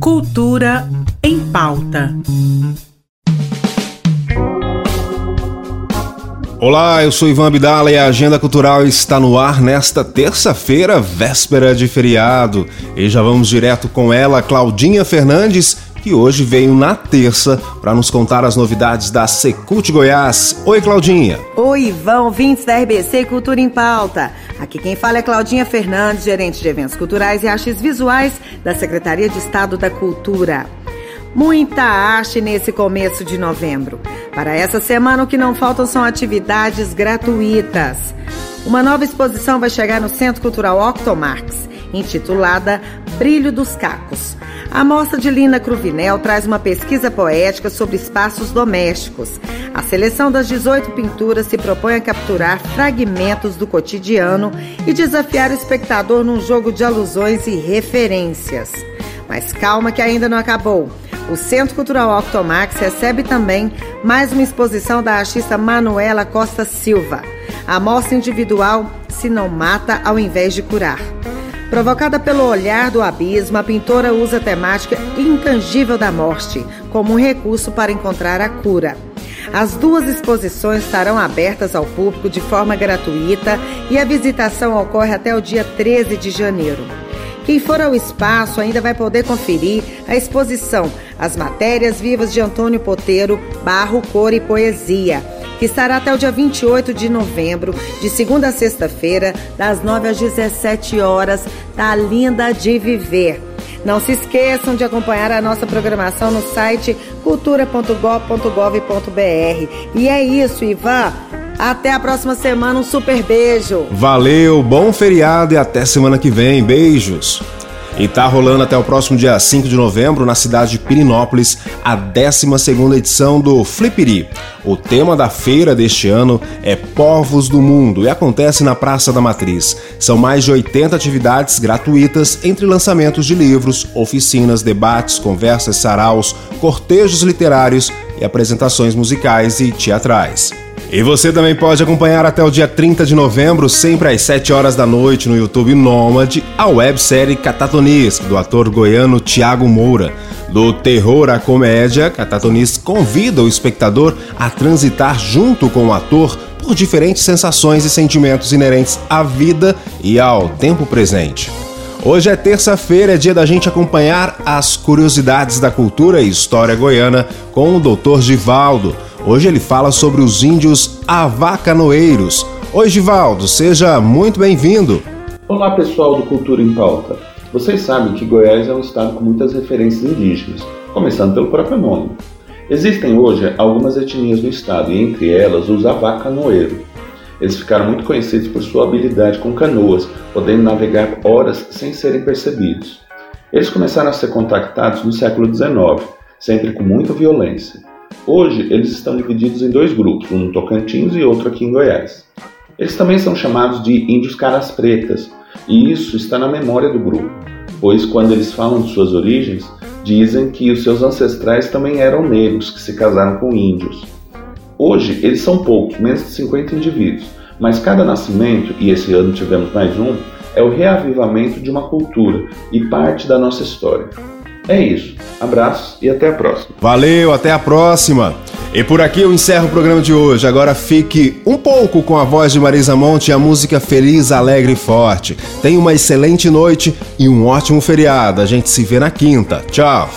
Cultura em pauta. Olá, eu sou Ivan Abdala e a Agenda Cultural está no ar nesta terça-feira, véspera de feriado. E já vamos direto com ela, Claudinha Fernandes, que hoje veio na terça para nos contar as novidades da Secult Goiás. Oi, Claudinha. Oi, Ivan, ouvintes da RBC Cultura em Pauta. Aqui quem fala é Claudinha Fernandes, gerente de eventos culturais e artes visuais da Secretaria de Estado da Cultura. Muita arte nesse começo de novembro. Para essa semana, o que não faltam são atividades gratuitas. Uma nova exposição vai chegar no Centro Cultural Octomarx, intitulada Brilho dos Cacos. A mostra de Lina Cruvinel traz uma pesquisa poética sobre espaços domésticos. A seleção das 18 pinturas se propõe a capturar fragmentos do cotidiano e desafiar o espectador num jogo de alusões e referências. Mas calma que ainda não acabou. O Centro Cultural Octomax recebe também mais uma exposição da artista Manuela Costa Silva. A mostra individual Se Não Mata ao Invés de Curar. Provocada pelo olhar do abismo, a pintora usa a temática intangível da morte como um recurso para encontrar a cura. As duas exposições estarão abertas ao público de forma gratuita e a visitação ocorre até o dia 13 de janeiro. Quem for ao espaço ainda vai poder conferir a exposição As Matérias Vivas de Antônio Poteiro, Barro, Cor e Poesia que estará até o dia 28 de novembro, de segunda a sexta-feira, das 9 às 17 horas, tá linda de viver. Não se esqueçam de acompanhar a nossa programação no site cultura.gov.br. E é isso, Ivan. Até a próxima semana, um super beijo. Valeu, bom feriado e até semana que vem. Beijos. E tá rolando até o próximo dia 5 de novembro, na cidade de Pirinópolis, a 12 edição do Flipiri. O tema da feira deste ano é Povos do Mundo e acontece na Praça da Matriz. São mais de 80 atividades gratuitas entre lançamentos de livros, oficinas, debates, conversas, saraus, cortejos literários e apresentações musicais e teatrais. E você também pode acompanhar até o dia 30 de novembro, sempre às 7 horas da noite, no YouTube Nômade, a websérie Catatonis, do ator goiano Tiago Moura. Do terror à comédia, Catatonis convida o espectador a transitar junto com o ator por diferentes sensações e sentimentos inerentes à vida e ao tempo presente. Hoje é terça-feira, é dia da gente acompanhar as curiosidades da cultura e história goiana com o Dr. Givaldo. Hoje ele fala sobre os índios avacanoeiros. Oi, Givaldo, seja muito bem-vindo. Olá, pessoal do Cultura em Pauta. Vocês sabem que Goiás é um estado com muitas referências indígenas, começando pelo próprio nome. Existem hoje algumas etnias no estado, e entre elas os avacanoeiros. Eles ficaram muito conhecidos por sua habilidade com canoas, podendo navegar horas sem serem percebidos. Eles começaram a ser contactados no século XIX, sempre com muita violência. Hoje, eles estão divididos em dois grupos, um no Tocantins e outro aqui em Goiás. Eles também são chamados de índios caras pretas, e isso está na memória do grupo, pois quando eles falam de suas origens, dizem que os seus ancestrais também eram negros que se casaram com índios. Hoje, eles são poucos, menos de 50 indivíduos, mas cada nascimento, e esse ano tivemos mais um, é o reavivamento de uma cultura e parte da nossa história. É isso. Abraços e até a próxima. Valeu, até a próxima. E por aqui eu encerro o programa de hoje. Agora fique um pouco com a voz de Marisa Monte e a música Feliz, Alegre e Forte. Tenha uma excelente noite e um ótimo feriado. A gente se vê na quinta. Tchau.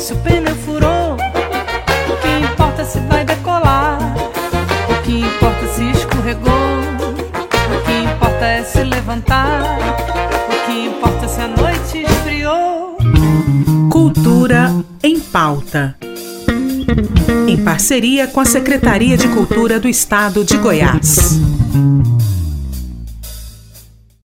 Se o pneu furou? O que importa se vai decolar? O que importa se escorregou? O que importa é se levantar. O que importa se a noite esfriou. Cultura em pauta. Em parceria com a Secretaria de Cultura do Estado de Goiás.